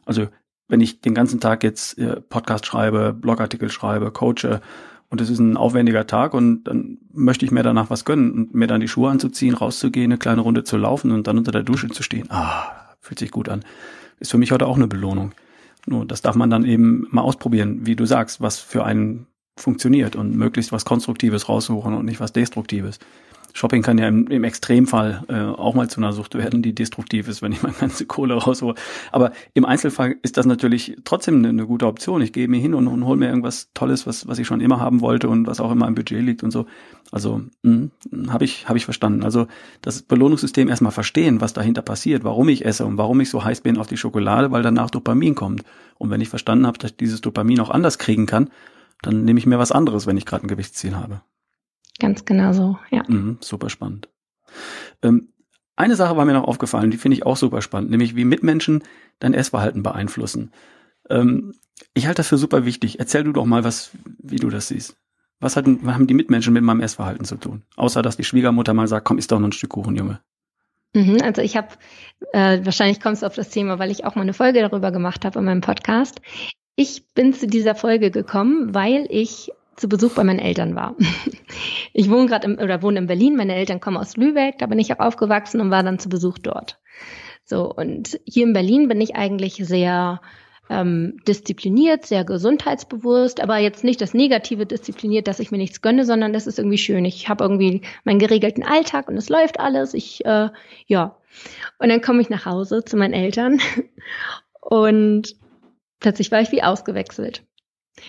Also wenn ich den ganzen Tag jetzt äh, Podcast schreibe, Blogartikel schreibe, coache und es ist ein aufwendiger Tag und dann möchte ich mir danach was gönnen und mir dann die Schuhe anzuziehen, rauszugehen, eine kleine Runde zu laufen und dann unter der Dusche zu stehen. Ah, fühlt sich gut an. Ist für mich heute auch eine Belohnung. Nur das darf man dann eben mal ausprobieren, wie du sagst, was für einen funktioniert und möglichst was Konstruktives raussuchen und nicht was Destruktives. Shopping kann ja im, im Extremfall äh, auch mal zu einer Sucht werden, die destruktiv ist, wenn ich meine <laughs> ganze Kohle raushole. Aber im Einzelfall ist das natürlich trotzdem eine, eine gute Option. Ich gehe mir hin und, und hole mir irgendwas Tolles, was, was ich schon immer haben wollte und was auch immer im Budget liegt und so. Also hm, habe ich, hab ich verstanden. Also das Belohnungssystem erstmal verstehen, was dahinter passiert, warum ich esse und warum ich so heiß bin auf die Schokolade, weil danach Dopamin kommt. Und wenn ich verstanden habe, dass ich dieses Dopamin auch anders kriegen kann, dann nehme ich mir was anderes, wenn ich gerade ein Gewichtsziel habe. Ganz genau so, ja. Mhm, super spannend. Ähm, eine Sache war mir noch aufgefallen, die finde ich auch super spannend, nämlich wie Mitmenschen dein Essverhalten beeinflussen. Ähm, ich halte das für super wichtig. Erzähl du doch mal, was, wie du das siehst. Was, hat, was haben die Mitmenschen mit meinem Essverhalten zu tun? Außer, dass die Schwiegermutter mal sagt, komm, isst doch noch ein Stück Kuchen, Junge. Mhm, also ich habe, äh, wahrscheinlich kommst du auf das Thema, weil ich auch mal eine Folge darüber gemacht habe in meinem Podcast. Ich bin zu dieser Folge gekommen, weil ich zu Besuch bei meinen Eltern war. Ich wohne gerade oder wohne in Berlin, meine Eltern kommen aus Lübeck, da bin ich auch aufgewachsen und war dann zu Besuch dort. So, und hier in Berlin bin ich eigentlich sehr ähm, diszipliniert, sehr gesundheitsbewusst, aber jetzt nicht das Negative diszipliniert, dass ich mir nichts gönne, sondern das ist irgendwie schön. Ich habe irgendwie meinen geregelten Alltag und es läuft alles. Ich, äh, ja. Und dann komme ich nach Hause zu meinen Eltern <laughs> und plötzlich war ich wie ausgewechselt.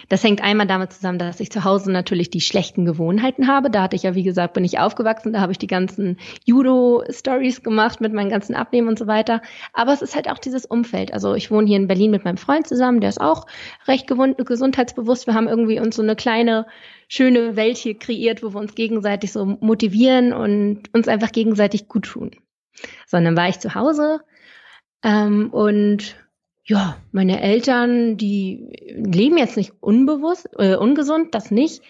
Das hängt einmal damit zusammen, dass ich zu Hause natürlich die schlechten Gewohnheiten habe. Da hatte ich ja, wie gesagt, bin ich aufgewachsen, da habe ich die ganzen Judo-Stories gemacht mit meinen ganzen Abnehmen und so weiter. Aber es ist halt auch dieses Umfeld. Also ich wohne hier in Berlin mit meinem Freund zusammen, der ist auch recht gesundheitsbewusst. Wir haben irgendwie uns so eine kleine, schöne Welt hier kreiert, wo wir uns gegenseitig so motivieren und uns einfach gegenseitig gut tun. Sondern war ich zu Hause ähm, und ja, meine Eltern, die leben jetzt nicht unbewusst, äh, ungesund, das nicht.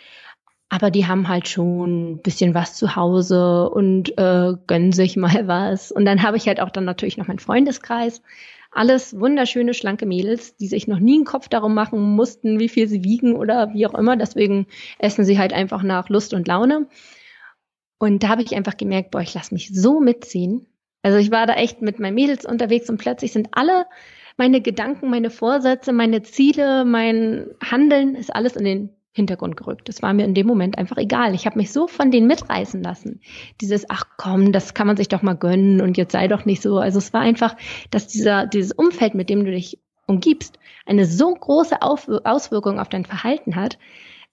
Aber die haben halt schon ein bisschen was zu Hause und äh, gönnen sich <laughs> mal was. Und dann habe ich halt auch dann natürlich noch meinen Freundeskreis. Alles wunderschöne, schlanke Mädels, die sich noch nie einen Kopf darum machen mussten, wie viel sie wiegen oder wie auch immer. Deswegen essen sie halt einfach nach Lust und Laune. Und da habe ich einfach gemerkt, boah, ich lasse mich so mitziehen. Also ich war da echt mit meinen Mädels unterwegs und plötzlich sind alle meine Gedanken, meine Vorsätze, meine Ziele, mein Handeln ist alles in den Hintergrund gerückt. Das war mir in dem Moment einfach egal. Ich habe mich so von denen mitreißen lassen. Dieses, ach komm, das kann man sich doch mal gönnen und jetzt sei doch nicht so. Also es war einfach, dass dieser, dieses Umfeld, mit dem du dich umgibst, eine so große Auswirkung auf dein Verhalten hat,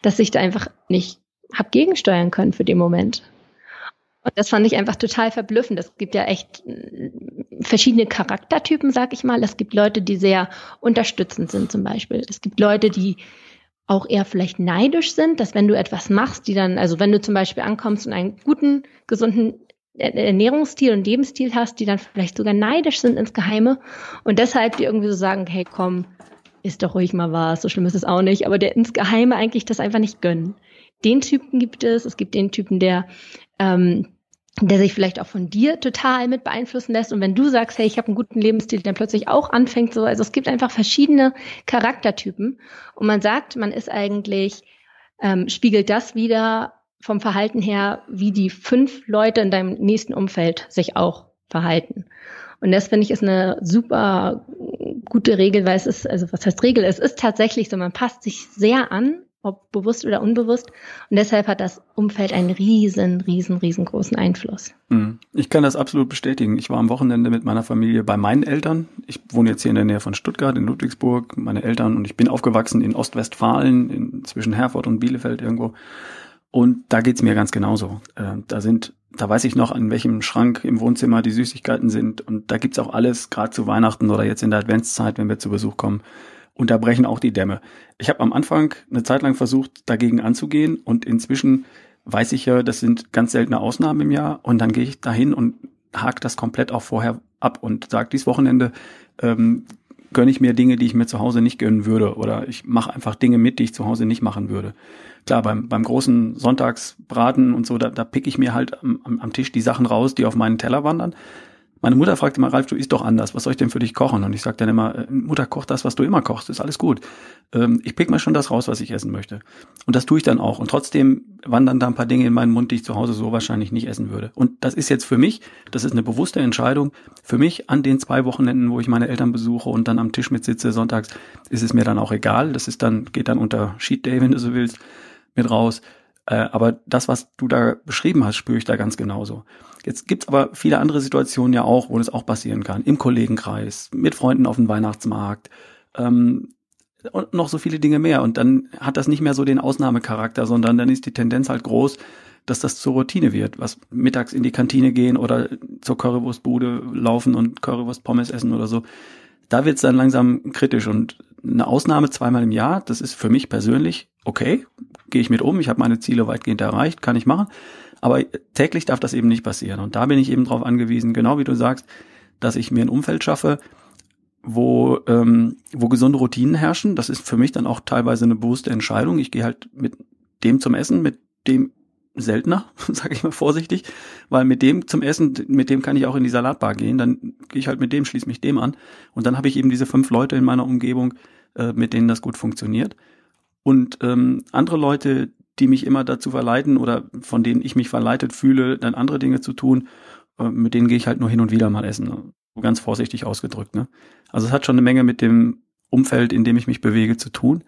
dass ich da einfach nicht hab gegensteuern können für den Moment. Und das fand ich einfach total verblüffend. Es gibt ja echt äh, verschiedene Charaktertypen, sag ich mal. Es gibt Leute, die sehr unterstützend sind zum Beispiel. Es gibt Leute, die auch eher vielleicht neidisch sind, dass wenn du etwas machst, die dann, also wenn du zum Beispiel ankommst und einen guten, gesunden Ernährungsstil und Lebensstil hast, die dann vielleicht sogar neidisch sind ins Geheime und deshalb die irgendwie so sagen, hey komm, ist doch ruhig mal was, so schlimm ist es auch nicht, aber der ins Geheime eigentlich das einfach nicht gönnen. Den Typen gibt es, es gibt den Typen, der ähm, der sich vielleicht auch von dir total mit beeinflussen lässt. Und wenn du sagst, hey, ich habe einen guten Lebensstil, dann plötzlich auch anfängt so. Also es gibt einfach verschiedene Charaktertypen. Und man sagt, man ist eigentlich, ähm, spiegelt das wieder vom Verhalten her, wie die fünf Leute in deinem nächsten Umfeld sich auch verhalten. Und das finde ich ist eine super gute Regel, weil es ist, also was heißt Regel? Es ist tatsächlich so, man passt sich sehr an ob bewusst oder unbewusst. Und deshalb hat das Umfeld einen riesen, riesen, riesengroßen Einfluss. Mhm. Ich kann das absolut bestätigen. Ich war am Wochenende mit meiner Familie bei meinen Eltern. Ich wohne jetzt hier in der Nähe von Stuttgart, in Ludwigsburg, meine Eltern und ich bin aufgewachsen in Ostwestfalen, in, zwischen Herford und Bielefeld irgendwo. Und da geht's mir ganz genauso. Äh, da sind, da weiß ich noch, an welchem Schrank im Wohnzimmer die Süßigkeiten sind. Und da gibt's auch alles, gerade zu Weihnachten oder jetzt in der Adventszeit, wenn wir zu Besuch kommen und da brechen auch die Dämme. Ich habe am Anfang eine Zeit lang versucht, dagegen anzugehen und inzwischen weiß ich ja, das sind ganz seltene Ausnahmen im Jahr und dann gehe ich dahin und hake das komplett auch vorher ab und sage, dieses Wochenende ähm, gönne ich mir Dinge, die ich mir zu Hause nicht gönnen würde oder ich mache einfach Dinge mit, die ich zu Hause nicht machen würde. Klar, beim, beim großen Sonntagsbraten und so, da, da pick ich mir halt am, am Tisch die Sachen raus, die auf meinen Teller wandern. Meine Mutter fragt immer, Ralf, du isst doch anders. Was soll ich denn für dich kochen? Und ich sage dann immer, äh, Mutter, koch das, was du immer kochst. Ist alles gut. Ähm, ich pick mal schon das raus, was ich essen möchte. Und das tue ich dann auch. Und trotzdem wandern da ein paar Dinge in meinen Mund, die ich zu Hause so wahrscheinlich nicht essen würde. Und das ist jetzt für mich, das ist eine bewusste Entscheidung. Für mich an den zwei Wochenenden, wo ich meine Eltern besuche und dann am Tisch mit sitze sonntags, ist es mir dann auch egal. Das ist dann, geht dann unter Sheet Day, wenn du so willst, mit raus. Äh, aber das, was du da beschrieben hast, spüre ich da ganz genauso. Jetzt gibt's aber viele andere Situationen ja auch, wo das auch passieren kann. Im Kollegenkreis, mit Freunden auf dem Weihnachtsmarkt ähm, und noch so viele Dinge mehr. Und dann hat das nicht mehr so den Ausnahmecharakter, sondern dann ist die Tendenz halt groß, dass das zur Routine wird. Was mittags in die Kantine gehen oder zur Currywurstbude laufen und Currywurst Pommes essen oder so. Da wird's dann langsam kritisch und eine Ausnahme zweimal im Jahr, das ist für mich persönlich okay, gehe ich mit um, ich habe meine Ziele weitgehend erreicht, kann ich machen. Aber täglich darf das eben nicht passieren. Und da bin ich eben darauf angewiesen, genau wie du sagst, dass ich mir ein Umfeld schaffe, wo, ähm, wo gesunde Routinen herrschen. Das ist für mich dann auch teilweise eine bewusste Entscheidung. Ich gehe halt mit dem zum Essen, mit dem seltener, <laughs> sage ich mal vorsichtig, weil mit dem zum Essen, mit dem kann ich auch in die Salatbar gehen, dann gehe ich halt mit dem, schließe mich dem an und dann habe ich eben diese fünf Leute in meiner Umgebung, äh, mit denen das gut funktioniert. Und ähm, andere Leute, die mich immer dazu verleiten oder von denen ich mich verleitet fühle, dann andere Dinge zu tun, äh, mit denen gehe ich halt nur hin und wieder mal essen. So ganz vorsichtig ausgedrückt. Ne? Also es hat schon eine Menge mit dem Umfeld, in dem ich mich bewege, zu tun.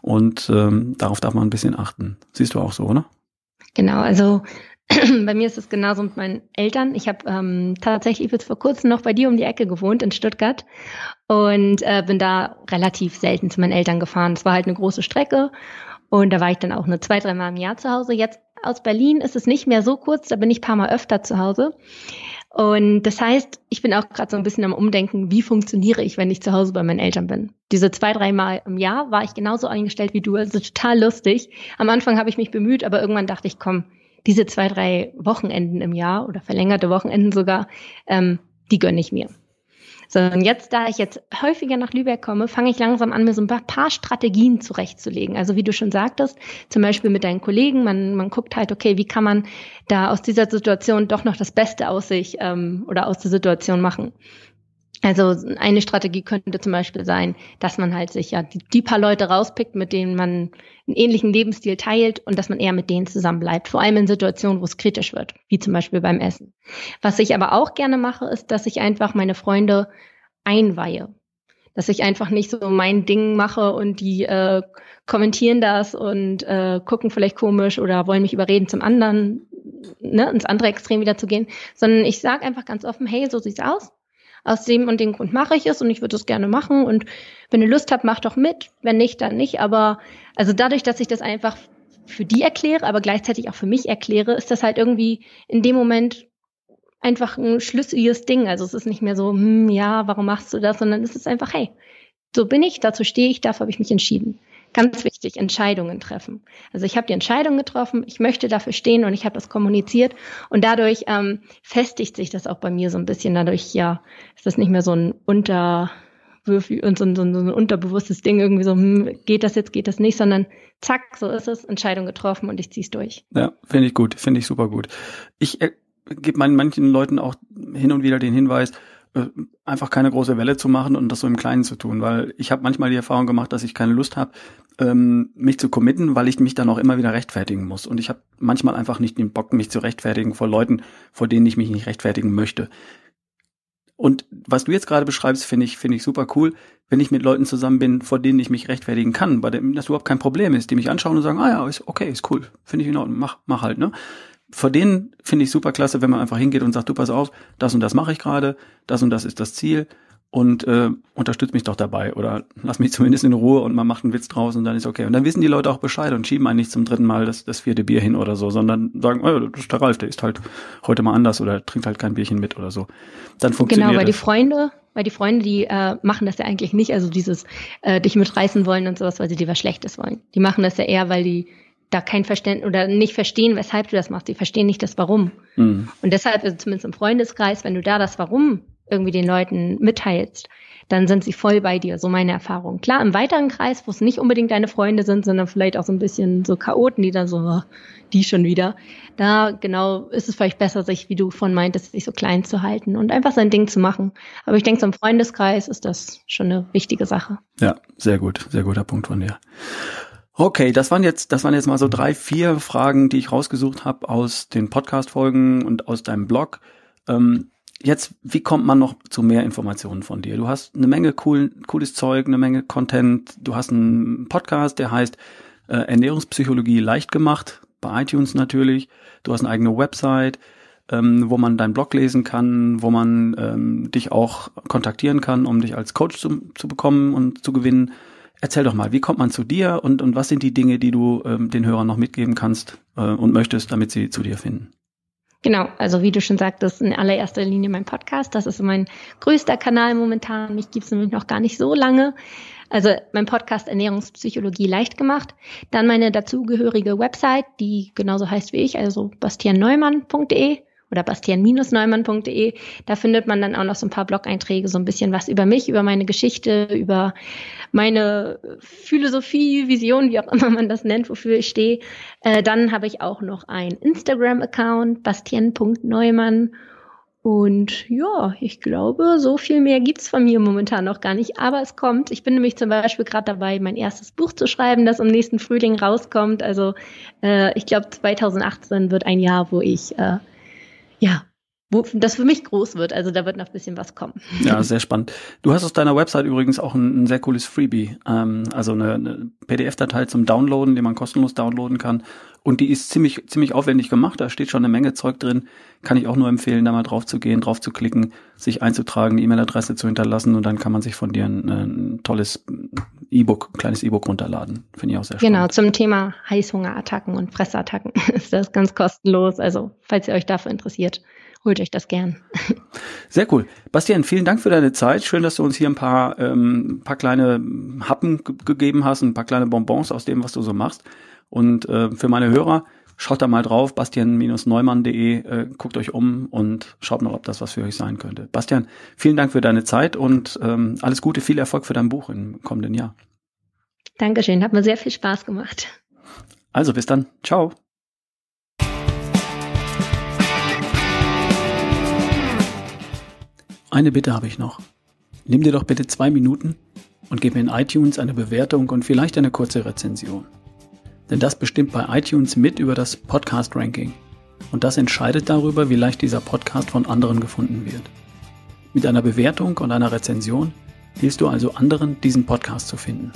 Und ähm, darauf darf man ein bisschen achten. Siehst du auch so, oder? Genau, also <clears throat> bei mir ist es genauso mit meinen Eltern. Ich habe ähm, tatsächlich bis vor kurzem noch bei dir um die Ecke gewohnt in Stuttgart und äh, bin da relativ selten zu meinen Eltern gefahren. Es war halt eine große Strecke und da war ich dann auch nur zwei, dreimal im Jahr zu Hause. Jetzt aus Berlin ist es nicht mehr so kurz, da bin ich paar Mal öfter zu Hause. Und das heißt, ich bin auch gerade so ein bisschen am Umdenken, wie funktioniere ich, wenn ich zu Hause bei meinen Eltern bin. Diese zwei, dreimal im Jahr war ich genauso eingestellt wie du, also total lustig. Am Anfang habe ich mich bemüht, aber irgendwann dachte ich, komm, diese zwei, drei Wochenenden im Jahr oder verlängerte Wochenenden sogar, ähm, die gönne ich mir. So, und jetzt, da ich jetzt häufiger nach Lübeck komme, fange ich langsam an, mir so ein paar Strategien zurechtzulegen. Also wie du schon sagtest, zum Beispiel mit deinen Kollegen, man, man guckt halt, okay, wie kann man da aus dieser Situation doch noch das Beste aus sich ähm, oder aus der Situation machen. Also eine Strategie könnte zum Beispiel sein, dass man halt sich ja die, die, paar Leute rauspickt, mit denen man einen ähnlichen Lebensstil teilt und dass man eher mit denen zusammen bleibt, vor allem in Situationen, wo es kritisch wird, wie zum Beispiel beim Essen. Was ich aber auch gerne mache, ist, dass ich einfach meine Freunde einweihe. Dass ich einfach nicht so mein Ding mache und die äh, kommentieren das und äh, gucken vielleicht komisch oder wollen mich überreden, zum anderen, ne, ins andere Extrem wieder zu gehen, sondern ich sage einfach ganz offen, hey, so sieht's aus aus dem und dem Grund mache ich es und ich würde es gerne machen. Und wenn ihr Lust habt, macht doch mit. Wenn nicht, dann nicht. Aber also dadurch, dass ich das einfach für die erkläre, aber gleichzeitig auch für mich erkläre, ist das halt irgendwie in dem Moment einfach ein schlüssiges Ding. Also es ist nicht mehr so, hm, ja, warum machst du das, sondern es ist einfach, hey, so bin ich, dazu stehe ich, dafür habe ich mich entschieden. Ganz wichtig, Entscheidungen treffen. Also ich habe die Entscheidung getroffen, ich möchte dafür stehen und ich habe das kommuniziert und dadurch ähm, festigt sich das auch bei mir so ein bisschen. Dadurch ja ist das nicht mehr so ein Unterwürfel und so, so, so ein unterbewusstes Ding irgendwie so, hm, geht das jetzt, geht das nicht, sondern zack, so ist es, Entscheidung getroffen und ich zieh's durch. Ja, finde ich gut, finde ich super gut. Ich äh, gebe manchen Leuten auch hin und wieder den Hinweis, einfach keine große Welle zu machen und das so im Kleinen zu tun, weil ich habe manchmal die Erfahrung gemacht, dass ich keine Lust habe, ähm, mich zu committen, weil ich mich dann auch immer wieder rechtfertigen muss. Und ich habe manchmal einfach nicht den Bock, mich zu rechtfertigen vor Leuten, vor denen ich mich nicht rechtfertigen möchte. Und was du jetzt gerade beschreibst, finde ich, finde ich super cool, wenn ich mit Leuten zusammen bin, vor denen ich mich rechtfertigen kann, bei dem das überhaupt kein Problem ist, die mich anschauen und sagen, ah ja, ist okay, ist cool, finde ich in Ordnung, mach, mach halt, ne? Vor denen finde ich super klasse, wenn man einfach hingeht und sagt, du pass auf, das und das mache ich gerade, das und das ist das Ziel und äh, unterstützt mich doch dabei oder lass mich <laughs> zumindest in Ruhe und man macht einen Witz draus und dann ist okay. Und dann wissen die Leute auch Bescheid und schieben eigentlich zum dritten Mal das, das vierte Bier hin oder so, sondern sagen, oh, das ist der Ralf, der ist halt heute mal anders oder trinkt halt kein Bierchen mit oder so. Dann funktioniert Genau, weil das. die Freunde, weil die Freunde, die äh, machen das ja eigentlich nicht, also dieses äh, dich mitreißen wollen und sowas, weil sie dir was Schlechtes wollen. Die machen das ja eher, weil die da kein Verständnis oder nicht verstehen, weshalb du das machst. Die verstehen nicht das Warum. Mhm. Und deshalb, also zumindest im Freundeskreis, wenn du da das Warum irgendwie den Leuten mitteilst, dann sind sie voll bei dir, so meine Erfahrung. Klar, im weiteren Kreis, wo es nicht unbedingt deine Freunde sind, sondern vielleicht auch so ein bisschen so Chaoten, die dann so, oh, die schon wieder, da genau ist es vielleicht besser, sich, wie du von meintest, sich so klein zu halten und einfach sein Ding zu machen. Aber ich denke, so im Freundeskreis ist das schon eine wichtige Sache. Ja, sehr gut, sehr guter Punkt von dir. Okay, das waren jetzt, das waren jetzt mal so drei, vier Fragen, die ich rausgesucht habe aus den Podcast-Folgen und aus deinem Blog. Ähm, jetzt, wie kommt man noch zu mehr Informationen von dir? Du hast eine Menge cool, cooles Zeug, eine Menge Content. Du hast einen Podcast, der heißt äh, Ernährungspsychologie leicht gemacht, bei iTunes natürlich. Du hast eine eigene Website, ähm, wo man deinen Blog lesen kann, wo man ähm, dich auch kontaktieren kann, um dich als Coach zu, zu bekommen und zu gewinnen. Erzähl doch mal, wie kommt man zu dir und, und was sind die Dinge, die du ähm, den Hörern noch mitgeben kannst äh, und möchtest, damit sie zu dir finden? Genau, also wie du schon sagtest, in allererster Linie mein Podcast. Das ist mein größter Kanal momentan. Mich gibt's nämlich noch gar nicht so lange. Also mein Podcast Ernährungspsychologie leicht gemacht. Dann meine dazugehörige Website, die genauso heißt wie ich, also bastianneumann.de oder bastian-neumann.de. Da findet man dann auch noch so ein paar Blog-Einträge, so ein bisschen was über mich, über meine Geschichte, über meine Philosophie, Vision, wie auch immer man das nennt, wofür ich stehe. Äh, dann habe ich auch noch einen Instagram-Account, bastian.neumann. Und ja, ich glaube, so viel mehr gibt's von mir momentan noch gar nicht. Aber es kommt. Ich bin nämlich zum Beispiel gerade dabei, mein erstes Buch zu schreiben, das im nächsten Frühling rauskommt. Also äh, ich glaube, 2018 wird ein Jahr, wo ich äh, ja, wo das für mich groß wird. Also da wird noch ein bisschen was kommen. Ja, sehr spannend. Du hast auf deiner Website übrigens auch ein, ein sehr cooles Freebie, ähm, also eine, eine PDF-Datei zum Downloaden, die man kostenlos downloaden kann. Und die ist ziemlich, ziemlich aufwendig gemacht. Da steht schon eine Menge Zeug drin. Kann ich auch nur empfehlen, da mal drauf zu gehen, drauf zu klicken, sich einzutragen, E-Mail-Adresse zu hinterlassen und dann kann man sich von dir ein, ein tolles E-Book, ein kleines E-Book runterladen. Finde ich auch sehr genau, spannend. Genau, zum Thema Heißhungerattacken und Fressattacken <laughs> ist das ganz kostenlos. Also, falls ihr euch dafür interessiert, holt euch das gern. Sehr cool. Bastian, vielen Dank für deine Zeit. Schön, dass du uns hier ein paar, ähm, paar kleine Happen gegeben hast, ein paar kleine Bonbons aus dem, was du so machst. Und äh, für meine Hörer, schaut da mal drauf, bastian-neumann.de, äh, guckt euch um und schaut mal, ob das was für euch sein könnte. Bastian, vielen Dank für deine Zeit und ähm, alles Gute, viel Erfolg für dein Buch im kommenden Jahr. Dankeschön, hat mir sehr viel Spaß gemacht. Also bis dann. Ciao. Eine Bitte habe ich noch. Nimm dir doch bitte zwei Minuten und gib mir in iTunes eine Bewertung und vielleicht eine kurze Rezension. Denn das bestimmt bei iTunes mit über das Podcast-Ranking. Und das entscheidet darüber, wie leicht dieser Podcast von anderen gefunden wird. Mit einer Bewertung und einer Rezension hilfst du also anderen, diesen Podcast zu finden.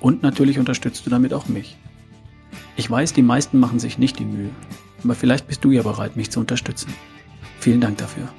Und natürlich unterstützt du damit auch mich. Ich weiß, die meisten machen sich nicht die Mühe, aber vielleicht bist du ja bereit, mich zu unterstützen. Vielen Dank dafür.